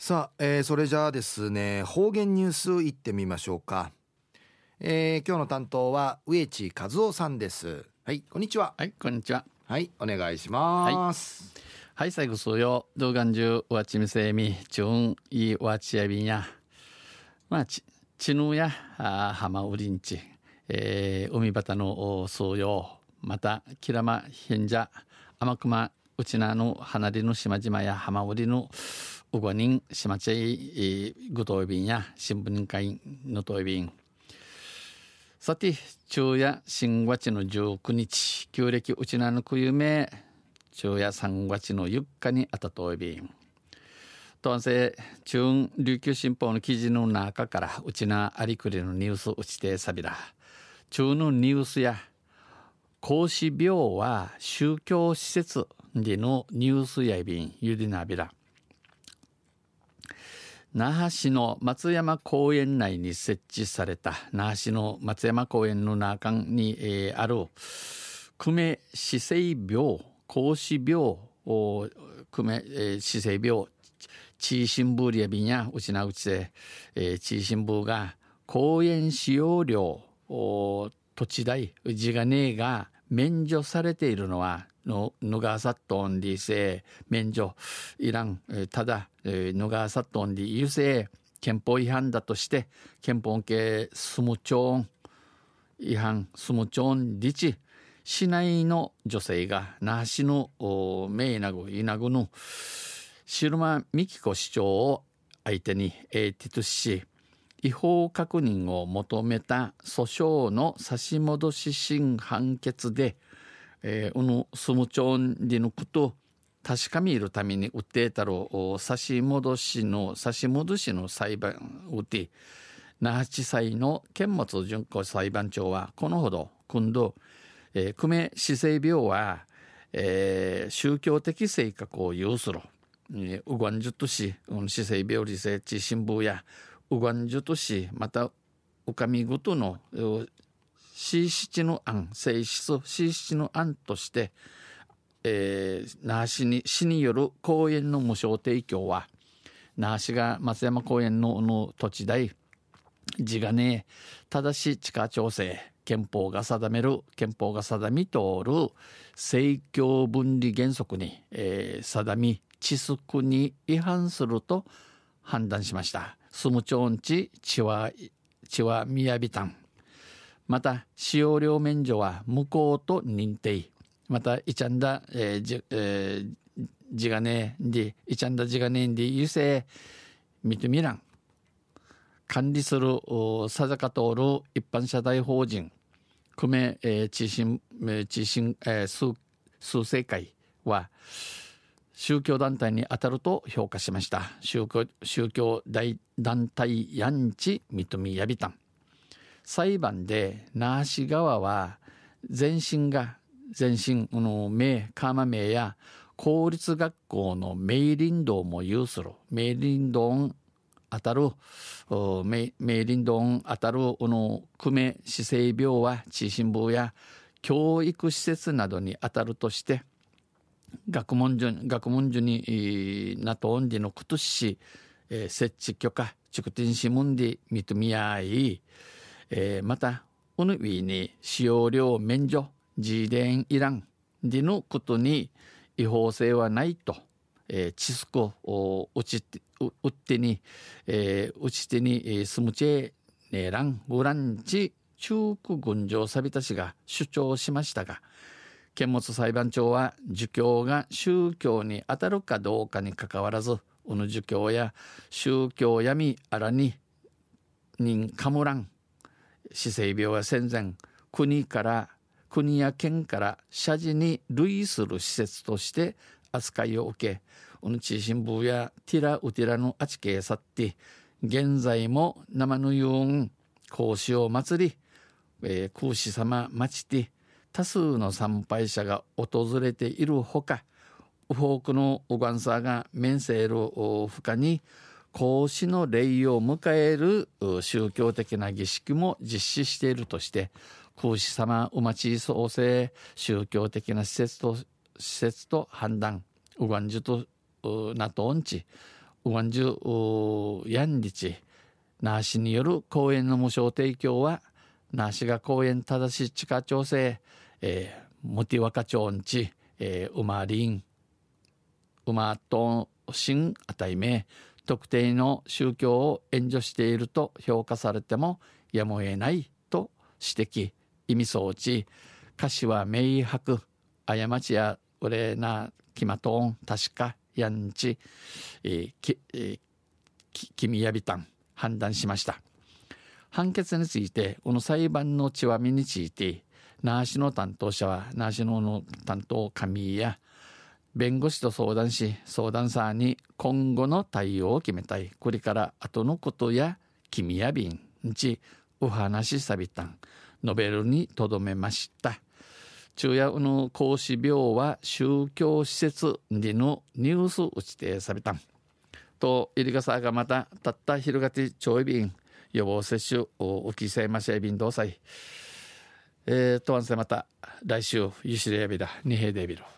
さあ、えー、それじゃあですね方言ニュースいってみましょうか、えー、今日の担当は植地和夫さんです。はいこんにちは。はいこんにちは。はいお願いします。はい、最後そうよ。動画中わちみせみちゅんいわちやびんや。まあちちぬやあ浜うりんち。えー、海端のそうよ。またきらまひんじゃ天熊うちなの離れの島々や浜売りのうごにんしまちいぐといびんや新聞会のといびんさて昼夜新月の19日旧暦うちなのくゆめ昼夜3月の4日にあたといびんとんせ中琉球新報の記事の中からうちなありくりのニュースうちてさびら中のニュースや孔子病は宗教施設でのニュースやびんゆりなびら那覇市の松山公園内に設置された那覇市の松山公園の中に、えー、ある久米死生病孔子病久米、えー、死生病地位新聞リアビンやうちなうちで、えー、地位新聞が公園使用料土地代地がねえが免除されているのはのヌガーサットンディセ免除いらんただヌガーサットンディ優勢憲法違反だとして憲法系スムチョン違反スムチョンリチ市内の女性が那覇市のメイナグイナグのルマ美紀子市長を相手にエーティトし違法確認を求めた訴訟の差し戻し審判決でえー、うぬスムチョンリのこと確かめるために訴えたろ差し戻しの差し戻しの裁判をて那覇地裁の剣物準子裁判長はこのほど今度、えー、久米市政病は、えー、宗教的性格を有する、えー、ウガンジュとし市政病理性地新聞やウガンジュとしまたお上ごとの C7 の案性質 C7 の案として、えー、那覇市に市による公園の無償提供は那覇市が松山公園のの土地代地がね正し地下調整憲法が定める憲法が定み通る政教分離原則に、えー、定み地則に違反すると判断しました。スムチョンチチワチワミヤビタンまた使用料免除は無効と認定。またイチャンダ、えーじえー、ジガネでイチャンダジガネで優勢ミトミラン管理するさざか通る一般社大法人久米、えー、地震、えー、地震、えー、数数生会は宗教団体に当たると評価しました。宗教宗教大団体ヤンチ認めやびたん。裁判で那覇市側は全身が全身の名カーマ名や公立学校の明林道も有する。明林道当たる明林道当たるこの久米市政病は地震部や教育施設などに当たるとして学問所学問所になとんでのくとし、えー、設置許可畜天市門で認め合いえー、またおぬびに使用料免除自伝いらんでのことに違法性はないと、えー、チスコを打ち打ってに、えー、打ち手に、えー、スムチェネランウランチ中区群青サビタ氏が主張しましたが剣物裁判長は儒教が宗教に当たるかどうかにかかわらずうぬ儒教や宗教闇あらに人かむらん。死生病は戦前国から国や県から社寺に類する施設として扱いを受けうぬち新聞やティラウティラのあちけさって現在も生のようん孔子を祭り、えー、孔子様待ちて多数の参拝者が訪れているほか多くのおがんさが面せる負荷に孔子の礼を迎える宗教的な儀式も実施しているとして孔子様お待ち創生宗教的な施設と施設と判断ウガンジュとナトンチウワンジュヤンリチナーシによる公園の無償提供はナーシが公園正し地下調整、えー、モティワカ町んち、えー、ウマリンウマトンシンあたいめ特定の宗教を援助していると評価されてもやむを得ないと指摘。意味装置歌詞は明白。過ちやうれなきまとん確かやんち、えーきえー、き君やびたん。判断しました。判決についてこの裁判の血はみについて那覇市の担当者は那覇市のの担当神や弁護士と相談し相談者に今後の対応を決めたい。これから後のことや君や便んちお話しさびたん。述べるにとどめました。昼夜の孔子病は宗教施設でのニュース打ちてさびたん。と入りがさがまたたった昼がてちょい便。予防接種をおきせましゃ便同祭。えー、とわんせまた来週ゆしれやびだ二平デビル。